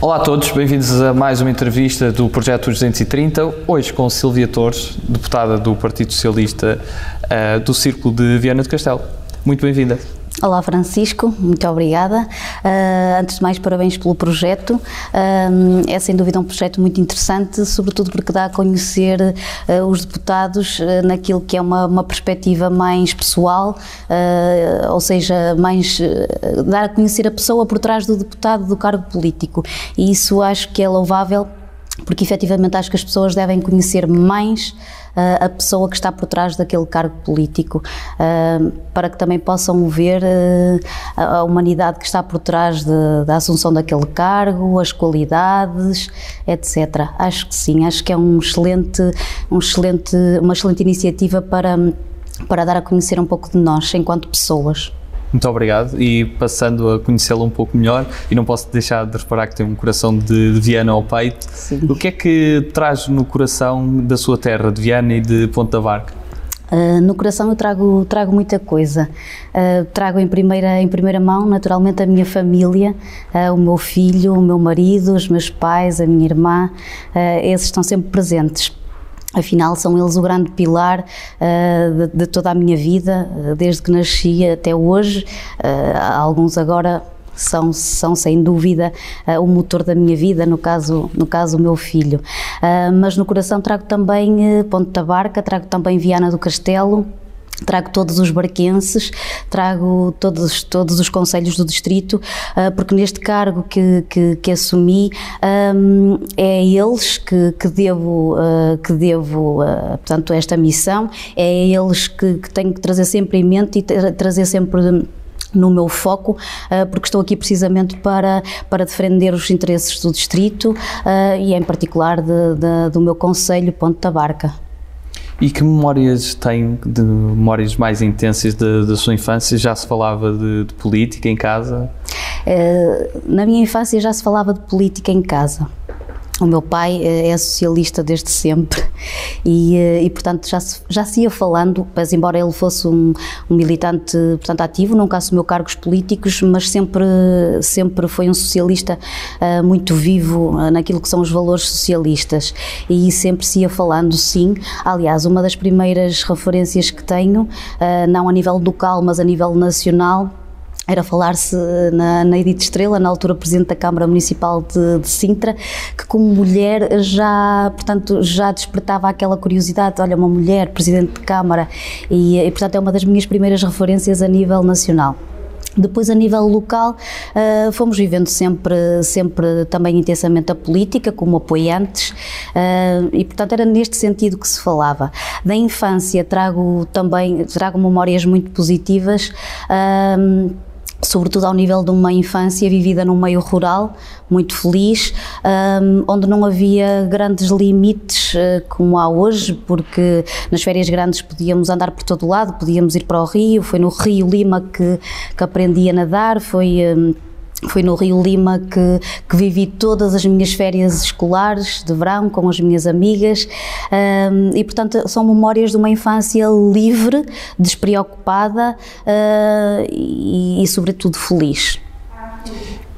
Olá a todos, bem-vindos a mais uma entrevista do Projeto 230, hoje com Silvia Torres, deputada do Partido Socialista uh, do Círculo de Viana do Castelo. Muito bem-vinda. Olá Francisco, muito obrigada. Uh, antes de mais, parabéns pelo projeto. Uh, é sem dúvida um projeto muito interessante, sobretudo porque dá a conhecer uh, os deputados naquilo que é uma, uma perspectiva mais pessoal, ou seja, mais dar a conhecer a pessoa por trás do deputado do cargo político. E isso acho que é louvável porque efetivamente acho que as pessoas devem conhecer mais uh, a pessoa que está por trás daquele cargo político, uh, para que também possam ver uh, a humanidade que está por trás de, da assunção daquele cargo, as qualidades, etc. Acho que sim, acho que é um excelente, um excelente, uma excelente iniciativa para, para dar a conhecer um pouco de nós enquanto pessoas. Muito obrigado e passando a conhecê-la um pouco melhor e não posso deixar de reparar que tem um coração de, de Viana ao peito. Sim. O que é que traz no coração da sua terra, de Viana e de Ponta Barca? Uh, no coração eu trago, trago muita coisa. Uh, trago em primeira, em primeira mão, naturalmente, a minha família, uh, o meu filho, o meu marido, os meus pais, a minha irmã. esses estão sempre presentes. Afinal, são eles o grande pilar uh, de, de, toda a minha vida, uh, desde que nasci até hoje. Uh, alguns agora são, são sem dúvida o motor da minha vida, no caso, no caso o meu filho. mas no coração trago também Ponte da Barca, trago também Viana do Castelo, Trago todos os barquenses, trago todos, todos os conselhos do distrito, uh, porque neste cargo que, que, que assumi um, é a eles que, que devo, uh, que devo uh, portanto, esta missão, é a eles que, que tenho que trazer sempre em mente e tra trazer sempre no meu foco, porque estou aqui precisamente para, para defender os interesses do distrito e em particular de, de, do meu conselho Ponte da Barca. E que memórias tem, de memórias mais intensas da sua infância? Já se falava de, de política em casa? Uh, na minha infância já se falava de política em casa. O meu pai eh, é socialista desde sempre e, eh, e portanto, já se, já se ia falando, mas embora ele fosse um, um, militante portanto, ativo, nunca assumiu cargos políticos, mas sempre, sempre foi um socialista uh, muito vivo naquilo que são os valores socialistas e sempre se ia falando, sim. Aliás, uma das primeiras referências que tenho, uh, não a nível local, mas a nível nacional, era falar-se na, na Edith Estrela, na altura Presidente da Câmara Municipal de, de, Sintra, que como mulher já, portanto, já despertava aquela curiosidade, olha, uma mulher Presidente de Câmara, e, e portanto é uma das minhas primeiras referências a nível nacional. Depois, a nível local, uh, fomos vivendo sempre, sempre também intensamente a política, como apoiantes, uh, e portanto era neste sentido que se falava. Da infância trago também, trago memórias muito positivas. Uh, sobretudo ao nível de uma infância vivida num meio rural, muito feliz, um, onde não havia grandes limites uh, como há hoje, porque nas férias grandes podíamos andar por todo lado, podíamos ir para o rio, foi no Rio Lima que, que aprendi a nadar, foi... Um, foi no Rio Lima que, que vivi todas as minhas férias escolares de verão com as minhas amigas um, e, portanto, são memórias de uma infância livre, despreocupada uh, e, e, sobretudo, feliz.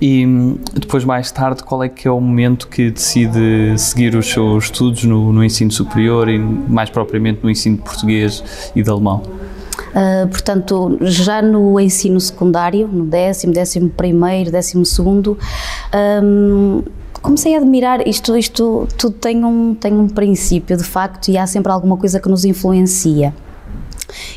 E depois, mais tarde, qual é que é o momento que decide seguir os seus estudos no, no ensino superior e, mais propriamente, no ensino português e de alemão? Uh, portanto, já no ensino secundário, no décimo, décimo primeiro, décimo segundo, um, comecei a admirar isto, isto tudo tem um, tem um princípio de facto e há sempre alguma coisa que nos influencia.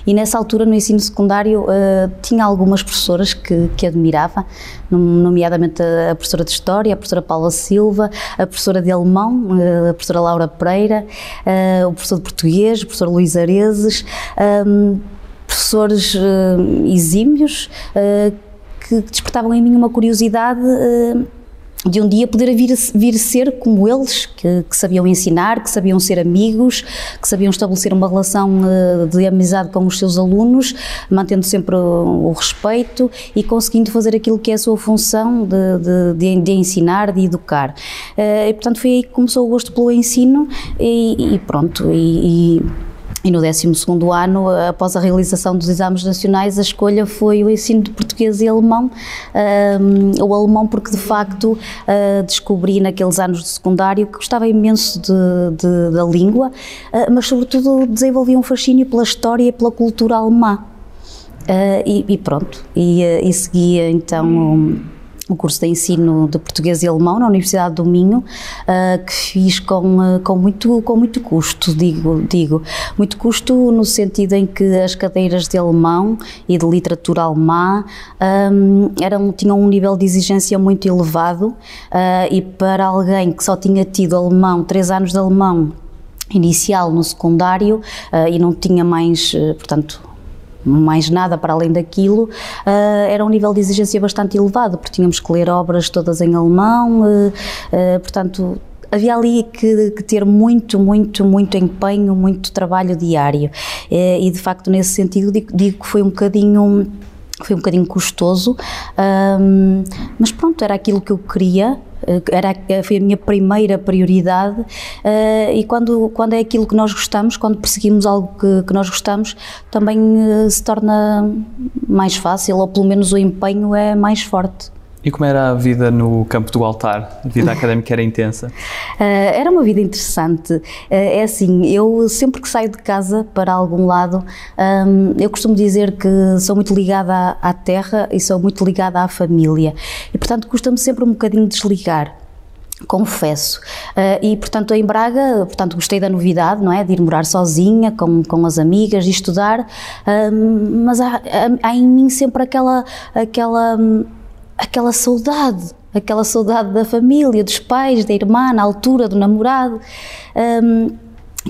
E nessa altura, no ensino secundário, uh, tinha algumas professoras que, que admirava, nomeadamente a, professora de História, a professora Paula Silva, a professora de Alemão, uh, a professora Laura Pereira, uh, o professor de Português, o professor Luís Arezes. Um, professores uh, exímios uh, que despertavam em mim uma curiosidade uh, de um dia poder vir, vir ser como eles, que, que, sabiam ensinar, que sabiam ser amigos, que sabiam estabelecer uma relação de amizade com os seus alunos, mantendo sempre o, o respeito e conseguindo fazer aquilo que é a sua função de, de, de, de ensinar, de educar. e portanto foi aí que começou o gosto pelo ensino e, e pronto. e, e e no 12 ano, após a realização dos exames nacionais, a escolha foi o ensino de português e alemão. Um, o alemão, porque de facto uh, descobri naqueles anos de secundário que gostava imenso de, de, da língua, uh, mas sobretudo desenvolvi um fascínio pela história e pela cultura alemã. Uh, e, e, pronto, e, e seguia então. Um, o curso de ensino de português e alemão na Universidade do Minho, uh, que fiz com, uh, com, muito, com muito custo, digo, digo. Muito custo no sentido em que as cadeiras de alemão e de literatura alemã um, eram, tinham um nível de exigência muito elevado uh, e para alguém que só tinha tido alemão, três anos de alemão inicial no secundário e não tinha mais, portanto, mais nada para além daquilo, uh, era um nível de exigência bastante elevado, porque tínhamos que ler obras todas em alemão, uh, uh, portanto havia ali que, que, ter muito, muito, muito empenho, muito trabalho diário. E de facto, nesse sentido, digo, digo que foi um bocadinho. Foi um bocadinho custoso, mas pronto, era aquilo que eu queria, eh, era, eh, foi a minha primeira prioridade uh, e quando, quando é aquilo que nós gostamos, quando perseguimos algo que, que nós gostamos, também uh, se torna mais fácil ou pelo menos o empenho é mais forte. E como era a vida no campo do altar? A vida académica era intensa? Uh, era uma vida interessante. Uh, é assim, eu sempre que saio de casa para algum lado, um, eu costumo dizer que sou muito ligada à, à terra e sou muito ligada à família. E, portanto, custa-me sempre um bocadinho desligar confesso. Uh, e, portanto, em Braga, portanto, gostei da novidade, não é? De ir morar sozinha, com, com as amigas, de estudar, uh, mas há, há, em mim sempre aquela, aquela aquela saudade, aquela saudade da família, dos pais, da irmã, na altura do namorado, um,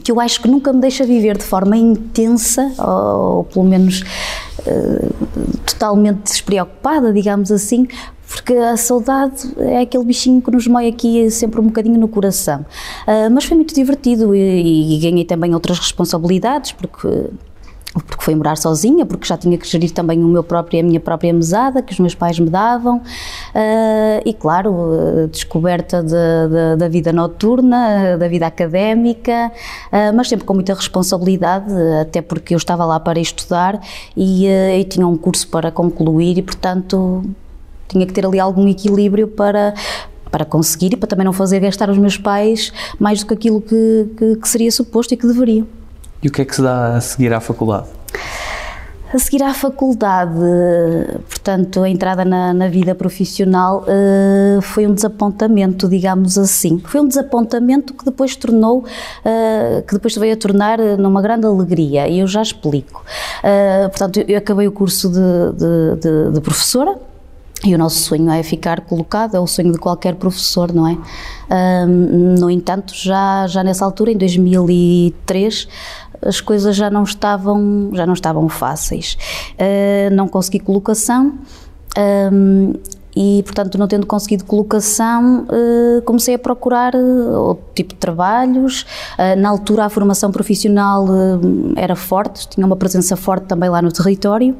que eu acho que nunca me deixa viver de forma intensa, ou, ou pelo menos uh, totalmente despreocupada, digamos assim, porque a saudade é aquele bichinho que nos mói aqui sempre um bocadinho no coração. Uh, mas foi muito divertido e, e ganhei também outras responsabilidades, porque porque foi morar sozinha, porque já tinha que gerir também o meu próprio, a minha própria mesada, que os meus pais me davam, uh, e claro, a descoberta de, de, da vida noturna, da vida académica, mas sempre com muita responsabilidade, até porque eu estava lá para estudar e, e tinha um curso para concluir e, portanto, tinha que ter ali algum equilíbrio para, para conseguir e para também não fazer gastar os meus pais mais do que aquilo que, que, que seria suposto e que deveriam. E o que é que se dá a seguir à faculdade? A seguir à faculdade, portanto, a entrada na, na vida profissional uh, foi um desapontamento, digamos assim. Foi um desapontamento que depois tornou, uh, que depois veio a tornar numa grande alegria, e eu já explico. Uh, portanto, eu acabei o curso de, de, de, de professora, e o nosso sonho é ficar colocado, é o sonho de qualquer professor, não é? Um, no entanto, já, já nessa altura, em 2003, as coisas já não estavam, já não estavam fáceis. Uh, não consegui colocação. Um, e, portanto, não tendo conseguido colocação, uh, comecei a procurar uh, outro tipo de trabalhos. Na altura, a formação profissional era forte, tinha uma presença forte também lá no território.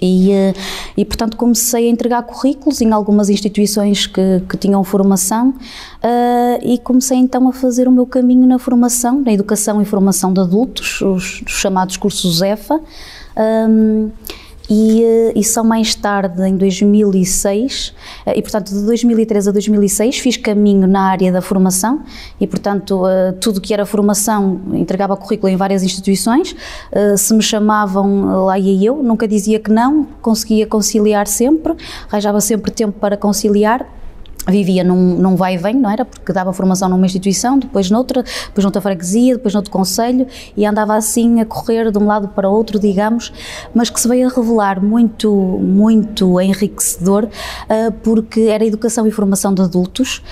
E, eh, e, portanto, comecei a entregar currículos em algumas instituições que, que tinham formação uh, e comecei então a fazer o meu caminho na formação, na educação e formação de adultos, os, os chamados cursos EFA. Um, e, eh, e só mais tarde, em 2006, eh, e portanto de 2003 a 2006 fiz caminho na área da formação. E portanto eh, tudo que era formação entregava currículo em várias instituições, se me chamavam lá ia eu, nunca dizia que não, conseguia conciliar sempre, arranjava sempre tempo para conciliar vivia num, num vai e vem, não era? Porque dava formação numa instituição, depois noutra, depois noutra freguesia, depois noutro conselho e andava assim a correr de um lado para outro, digamos, mas que se veio a revelar muito, muito enriquecedor uh, porque era educação e formação de adultos.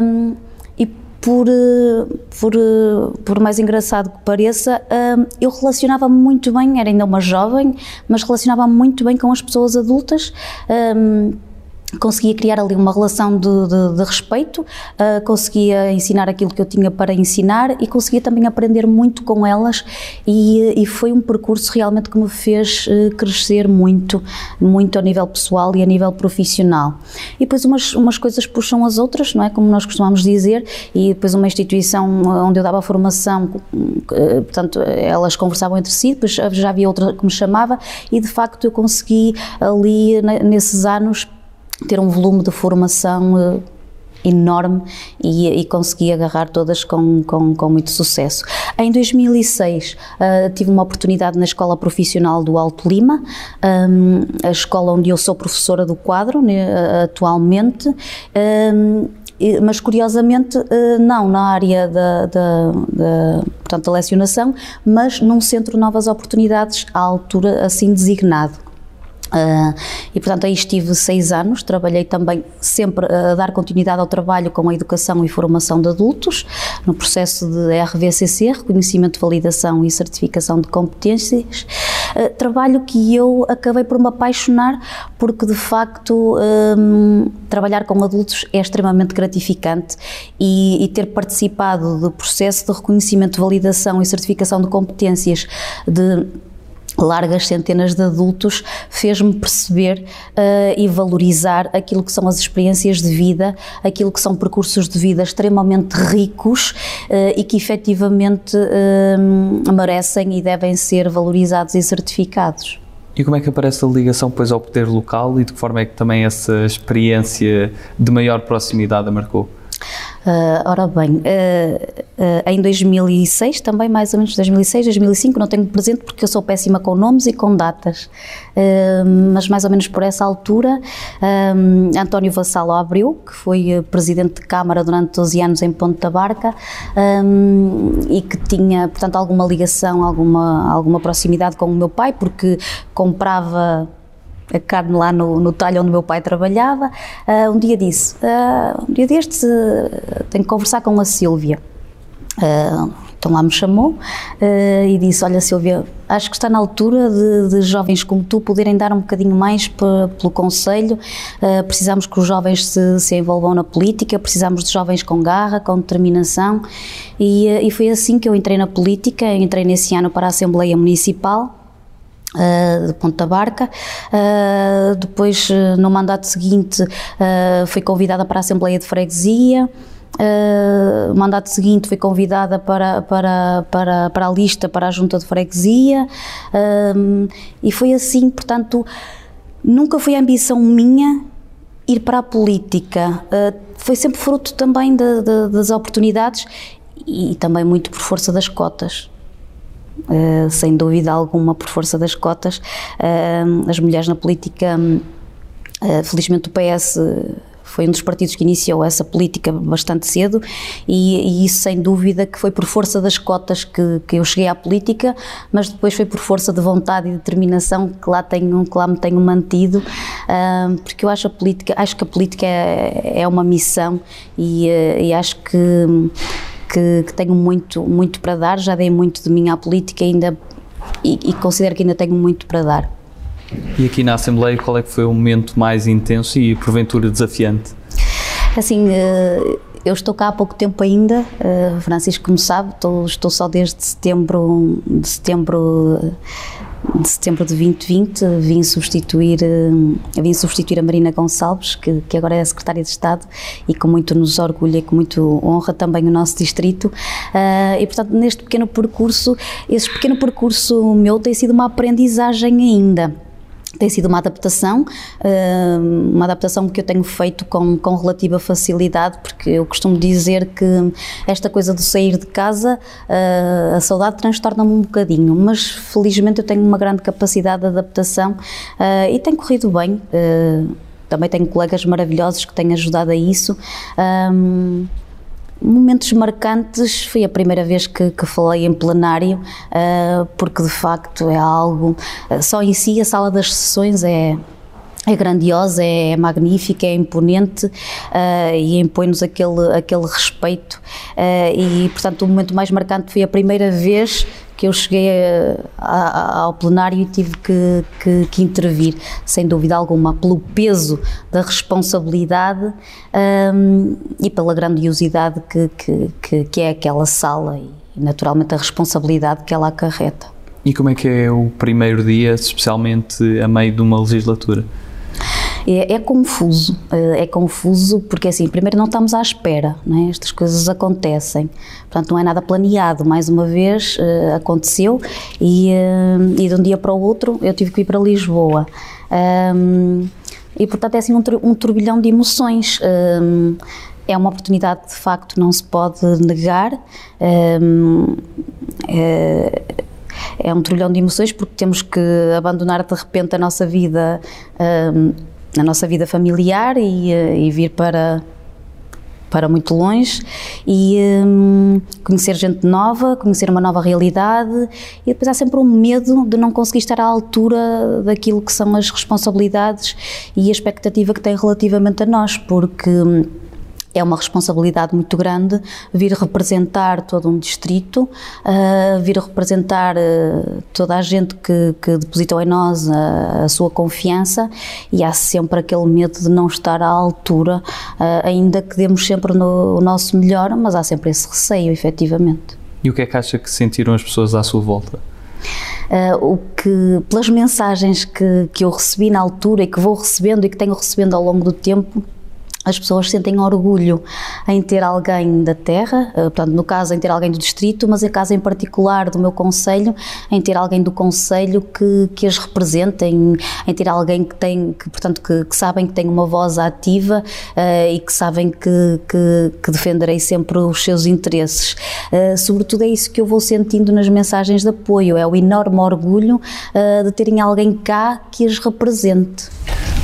Um, por, por, por mais engraçado que pareça, eu relacionava-me muito bem, era ainda uma jovem, mas relacionava-me muito bem com as pessoas adultas conseguia criar ali uma relação de, de, de respeito, uh, conseguia ensinar aquilo que eu tinha para ensinar e conseguia também aprender muito com elas e, e foi um percurso realmente que me fez uh, crescer muito, muito a nível pessoal e a nível profissional. E depois umas, umas coisas puxam as outras, não é? Como nós costumamos dizer, e depois uma instituição onde eu dava formação, uh, portanto, elas conversavam entre si, depois já havia outra que me chamava e de facto eu consegui ali nesses anos ter um volume de formação uh, enorme e, e, consegui agarrar todas com, com, com muito sucesso. Em 2006 uh, tive uma oportunidade na Escola Profissional do Alto Lima, um, a escola onde eu sou professora do quadro né, atualmente. Um, mas curiosamente não na área da, da, da, portanto, da lecionação, mas num centro Novas Oportunidades à altura assim designado. Uh, e portanto aí estive seis anos, trabalhei também sempre a dar continuidade ao trabalho com a educação e formação de adultos, no processo de RVCC, Reconhecimento, Validação e Certificação de Competências, uh, trabalho que eu acabei por me apaixonar porque de facto um, trabalhar com adultos é extremamente gratificante e, e ter participado do processo de reconhecimento, validação e certificação de competências de largas centenas de adultos fez-me perceber uh, e valorizar aquilo que são as experiências de vida, aquilo que são percursos de vida extremamente ricos uh, e que efetivamente uh, merecem e devem ser valorizados e certificados. E como é que aparece a ligação depois ao poder local e de que forma é que também essa experiência de maior proximidade a marcou? Uh, ora bem, uh, uh, em 2006, também mais ou menos 2006, 2005, não tenho presente porque eu sou péssima com nomes e com datas, mas mais ou menos por essa altura, António Vassalo abriu, que foi presidente de Câmara durante 12 anos em Ponta Barca e que tinha, portanto, alguma ligação, alguma, alguma proximidade com o meu pai, porque comprava a carne lá no, no talho onde meu pai trabalhava, uh, um dia disse, uh, um dia destes uh, tenho que conversar com a Sílvia. então lá me chamou e disse, olha Sílvia, acho que está na altura de, de jovens como tu poderem dar um bocadinho mais pelo Conselho, precisamos que os jovens se, se envolvam na política, precisamos de jovens com garra, com determinação. E, e foi assim que eu entrei na política, entrei nesse ano para a Assembleia Municipal, Uh, de Ponta Barca. Uh, depois, uh, no mandato seguinte, fui convidada para a Assembleia de Freguesia. no mandato seguinte, fui convidada para, para, para, para a lista para a Junta de Freguesia. e foi assim, portanto, nunca foi ambição minha ir para a política. foi sempre fruto também de, de, das oportunidades e também muito por força das cotas. Uh, sem dúvida alguma, por força das cotas. Uh, as mulheres na política, uh, felizmente o PS foi um dos partidos que iniciou essa política bastante cedo e, e, isso sem dúvida que foi por força das cotas que, que eu cheguei à política, mas depois foi por força de vontade e determinação que lá tenho, que lá me tenho mantido, porque eu acho a política, acho que a política é, é uma missão e, e acho que que, que, tenho muito, muito para dar, já dei muito de mim à política ainda, e, e considero que ainda tenho muito para dar. E aqui na Assembleia, qual é que foi o momento mais intenso e porventura desafiante? Assim, eh, eu estou cá há pouco tempo ainda, eh, Francisco, como sabe, estou, estou só desde setembro, de setembro de setembro de 2020 vim substituir, eh, vim substituir a Marina Gonçalves, que, que agora é a Secretária de Estado e com muito nos orgulha e com muito honra também o nosso distrito. Uh, e portanto, neste pequeno percurso, esse pequeno percurso meu tem sido uma aprendizagem ainda tem sido uma adaptação, eh, uma adaptação que eu tenho feito com, com relativa facilidade, porque eu costumo dizer que esta coisa de sair de casa, eh, a saudade transtorna-me um bocadinho, mas felizmente eu tenho uma grande capacidade de adaptação eh, e tem corrido bem. Também tenho colegas maravilhosos que têm ajudado a isso. Momentos marcantes, foi a primeira vez que, que falei em plenário, uh, porque de facto é algo. Uh, só em si a sala das sessões é, é grandiosa, é magnífica, é imponente uh, e impõe-nos aquele, aquele respeito. E, portanto, o momento mais marcante foi a primeira vez que eu cheguei a, a, ao plenário e tive que, que, que, intervir, sem dúvida alguma, pelo peso da responsabilidade um, e pela grandiosidade que, que, que, é aquela sala e, naturalmente, a responsabilidade que ela acarreta. E como é que é o primeiro dia, especialmente a meio de uma legislatura? É, é, confuso, eh, é confuso porque assim, primeiro não estamos à espera, é? estas coisas acontecem, portanto não é nada planeado, mais uma vez uh, aconteceu e, uh, e de um dia para o outro eu tive que ir para Lisboa. Um, e portanto é assim um, um turbilhão de emoções. Um, é uma oportunidade de facto não se pode negar. Um, é, é um trilhão de emoções porque temos que abandonar de repente a nossa vida um, na nossa vida familiar e, eh, e vir para para muito longe e um, conhecer gente nova, conhecer uma nova realidade. E depois há sempre um medo de não conseguir estar à altura daquilo que são as responsabilidades e a expectativa que tem relativamente a nós, porque hum, é uma responsabilidade muito grande vir representar todo um distrito, uh, vir representar uh, toda a gente que, que depositou em nós a, a, sua confiança e há sempre aquele medo de não estar à altura, uh, ainda que demos sempre no, o nosso melhor, mas há sempre esse receio, efetivamente. E o que é que acha que sentiram as pessoas à sua volta? Uh, o que, pelas mensagens que, que eu recebi na altura e que vou recebendo e que tenho recebendo ao longo do tempo, as pessoas sentem orgulho em ter alguém da terra, eh, portanto, no caso em ter alguém do distrito, mas em caso em particular do meu conselho, em ter alguém do conselho que, que as represente, em, em ter alguém que tem, que, portanto, que, que sabem que tem uma voz ativa uh, e que sabem que, que, que, defenderei sempre os seus interesses. Uh, sobretudo é isso que eu vou sentindo nas mensagens de apoio, é o enorme orgulho uh, de terem alguém cá que as represente.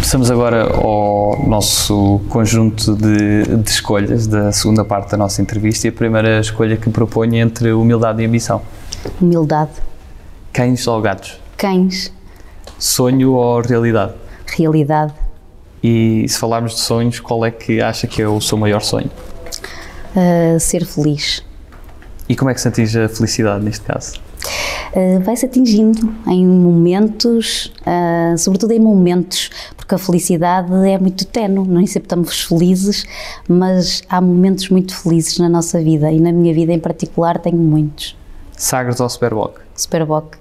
Passamos agora ao nosso conjunto de, de, escolhas da segunda parte da nossa entrevista e a primeira escolha que proponho entre humildade e ambição. Humildade. Cães ou gatos? Cães. Sonho ou realidade? Realidade. E se falarmos de sonhos, qual é que acha que é o seu maior sonho? Uh, ser feliz. E como é que se atinge a felicidade neste caso? Uh, vai-se atingindo em momentos, uh, sobretudo em momentos, porque a felicidade é muito tenue, nem sempre estamos felizes, mas há momentos muito felizes na nossa vida e na minha vida em particular tenho muitos. Sagres ou Superboc? Superboc.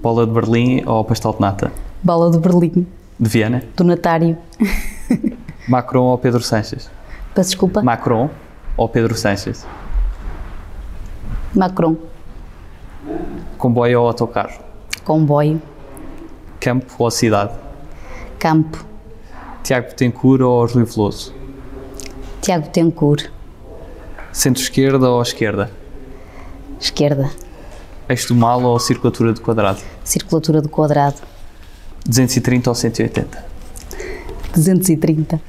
Bola de Berlim ou pastel de nata? Bola de Berlim. De Viena? Do Natário. Macron ou Pedro Sanches? Peço desculpa? Macron ou Pedro Sanches? Macron. Comboio ou autocarro? Comboio. Campo ou cidade? Campo. Tiago Betancourt ou Rui Veloso? Tiago Betancourt. Centro-esquerda ou esquerda? Esquerda. Eixo do mal ou circulatura do quadrado? Circulatura do quadrado. 230 ou 180? 230.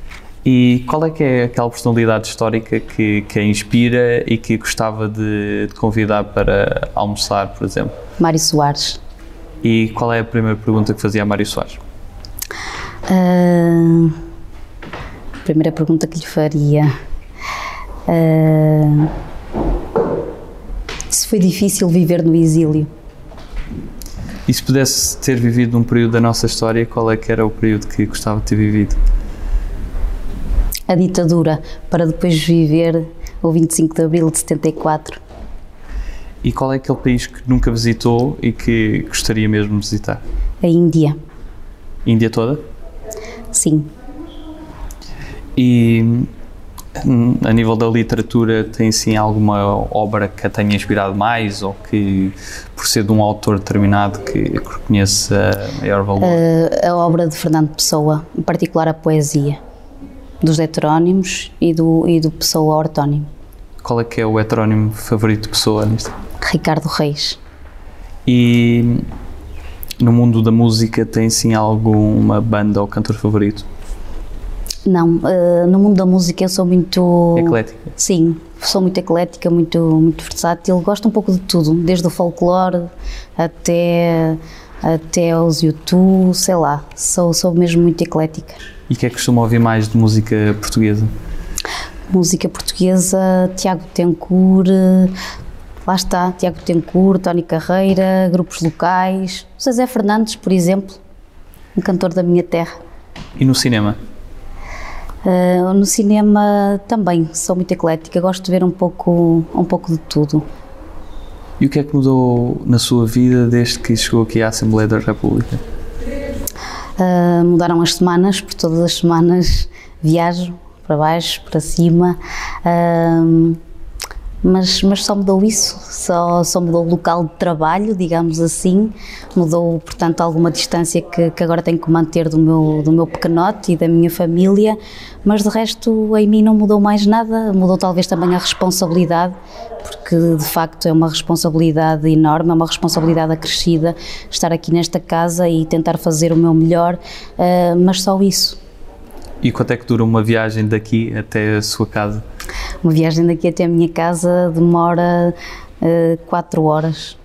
E qual é que é aquela personalidade histórica que, que a inspira e que gostava de, de convidar para almoçar, por exemplo? Mário Soares. E qual é a primeira pergunta que fazia a Mário Soares? Uh, primeira pergunta que lhe faria. Uh, se foi difícil viver no exílio? E se pudesse ter vivido um período da nossa história, qual é que era o período que gostava de ter vivido? A ditadura para depois viver o 25 de abril de 74. E qual é aquele país que nunca visitou e que gostaria mesmo de visitar? A Índia. Índia toda? Sim. E a nível da literatura, tem sim alguma obra que a tenha inspirado mais ou que, por ser de um autor determinado, que reconheça maior valor? a obra de Fernando Pessoa, em particular a poesia dos heterónimos e do, e do Pessoa ortónimo. Qual é que é o heterónimo favorito de Pessoa nisto? Ricardo Reis. E no mundo da música tem sim alguma banda ou cantor favorito? Não, uh, no mundo da música eu sou muito... Eclética? Sim, sou muito eclética, muito, muito versátil, gosto um pouco de tudo, desde o folclore até, até os YouTube, sei lá, sou, sou mesmo muito eclética. E o que é que costuma ouvir mais de música portuguesa? Música portuguesa, Tiago Tencourt, lá está, Tiago Tencourt, Tony Carreira, grupos locais, José Fernandes, por exemplo, um cantor da minha terra. E no cinema? Uh, no cinema também, sou muito eclética, gosto de ver um pouco, um pouco de tudo. E o que é que mudou na sua vida desde que chegou aqui à Assembleia da República? Uh, mudaram as semanas, por todas as semanas viajo para baixo, para cima. Uh, mas, mas só mudou isso, só, só mudou o local de trabalho, digamos assim, mudou, portanto, alguma distância que, que agora tenho que manter do meu, do meu pequenote e da minha família, mas de resto em mim não mudou mais nada, mudou talvez também a responsabilidade, porque de facto é uma responsabilidade enorme, é uma responsabilidade acrescida estar aqui nesta casa e tentar fazer o meu melhor, uh, mas só isso. E quanto é que dura uma viagem daqui até a sua casa? Uma viagem daqui até a minha casa demora uh, quatro horas.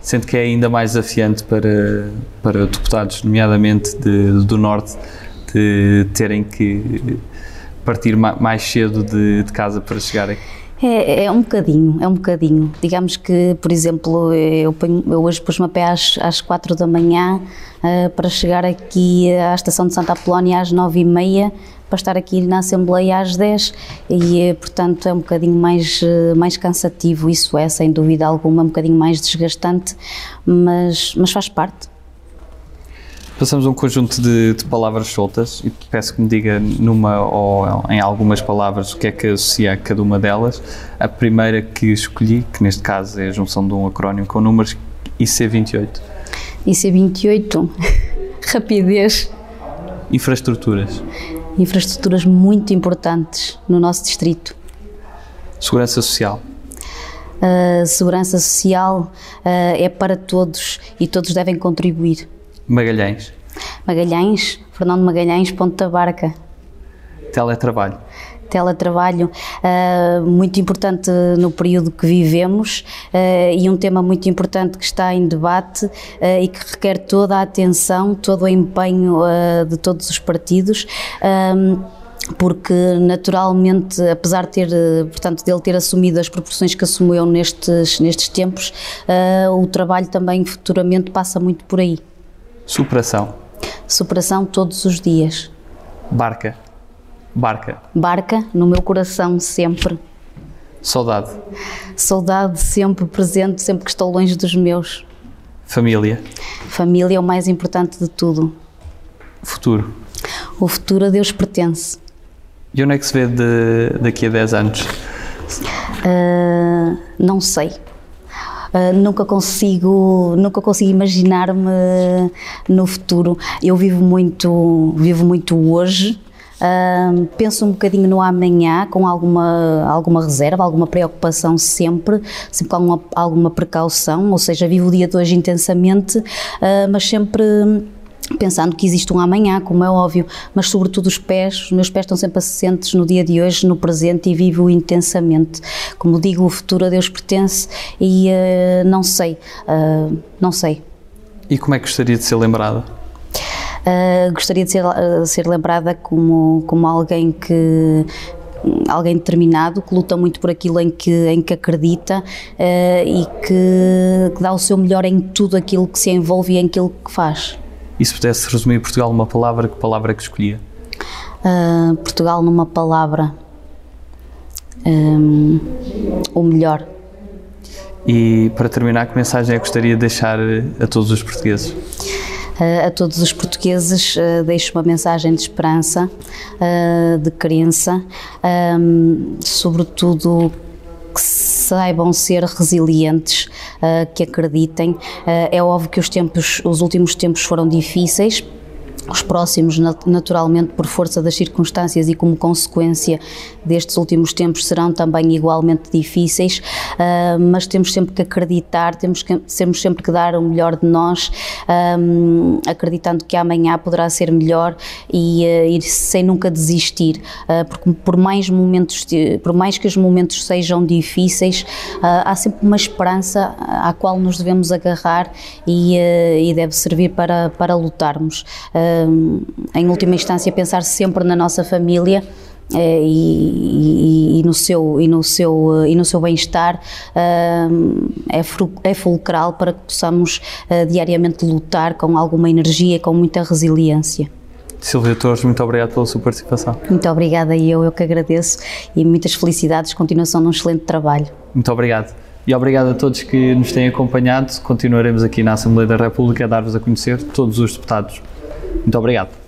Sente que é ainda mais desafiante para, para deputados, nomeadamente de, do Norte, de terem que partir mais cedo de, de casa para chegar aqui? É, é, um bocadinho, é um bocadinho. Digamos que, por exemplo, eu, ponho, eu hoje pus-me a pé às, às quatro da manhã uh, para chegar aqui à estação de Santa Apolónia às nove e meia para estar aqui na Assembleia às 10 e, eh, portanto, é um bocadinho mais, eh, mais cansativo, isso é, sem dúvida alguma, um bocadinho mais desgastante, mas, mas faz parte. Passamos a um conjunto de, de, palavras soltas e peço que me diga numa ou em algumas palavras o que é que associa a cada uma delas. A primeira que escolhi, que neste caso é a junção de um acrónimo com números, IC28. IC28, rapidez. Infraestruturas infraestruturas muito importantes no nosso distrito. Segurança social. Uh, segurança social uh, é para todos e todos devem contribuir. Magalhães. Magalhães, Fernando Magalhães, Ponta Barca. Teletrabalho teletrabalho uh, muito importante no período que vivemos uh, e um tema muito importante que está em debate uh, e que requer toda a atenção, todo o empenho de todos os partidos porque naturalmente, apesar de ter, portanto, dele ter assumido as proporções que assumiu nestes, nestes tempos, o trabalho também futuramente passa muito por aí. Superação. Superação todos os dias. Barca. Barca. Barca no meu coração sempre. Saudade. Saudade sempre presente, sempre que estou longe dos meus. Família. Família é o mais importante de tudo. Futuro. O futuro a Deus pertence. E onde é que se vê de, daqui a 10 anos? Uh, não sei. Uh, nunca consigo nunca consigo imaginar-me no futuro eu vivo muito vivo muito hoje Penso um bocadinho no amanhã com alguma, alguma reserva, alguma preocupação sempre, sempre com alguma, alguma precaução, ou seja, vivo o dia de hoje intensamente, uh, mas sempre pensando que existe um amanhã, como é óbvio, mas sobretudo os pés, os meus pés estão sempre assentes no dia de hoje, no presente e vivo intensamente. Como digo, o futuro a Deus pertence e uh, não sei, uh, não sei. E como é que gostaria de ser lembrada? Uh, gostaria de ser, uh, ser lembrada como, como alguém que alguém determinado que luta muito por aquilo em que, em que acredita uh, e que, que, dá o seu melhor em tudo aquilo que se envolve e em aquilo que faz. E se pudesse resumir Portugal numa palavra, que palavra é que escolhia? Uh, Portugal numa palavra. Um, o melhor. E para terminar, que mensagem é que gostaria de deixar a todos os portugueses? Eh, a todos os portugueses eh, deixo uma mensagem de esperança, eh, de crença, ehm, sobretudo que saibam ser resilientes, que acreditem. É óbvio que os tempos, os últimos tempos foram difíceis os próximos, naturalmente, por força das circunstâncias e como consequência destes últimos tempos, serão também igualmente difíceis, uh, mas temos sempre que acreditar, temos, que, temos sempre que dar o melhor de nós, um, acreditando que amanhã poderá ser melhor e, e sem nunca desistir, porque por mais momentos, por mais que os momentos sejam difíceis, há sempre uma esperança à qual nos devemos agarrar e, e deve servir para, para lutarmos em última instância, pensar sempre na nossa família e, e, e, no seu e no seu e no seu bem-estar é, é fulcral para que possamos diariamente lutar com alguma energia, com muita resiliência. Silvia Torres, muito obrigado pela sua participação. Muito obrigada e eu, eu que agradeço e muitas felicidades, continuação de um excelente trabalho. Muito obrigado. E obrigado a todos que nos têm acompanhado. Continuaremos aqui na Assembleia da República a dar-vos a conhecer todos os deputados. Muito obrigado.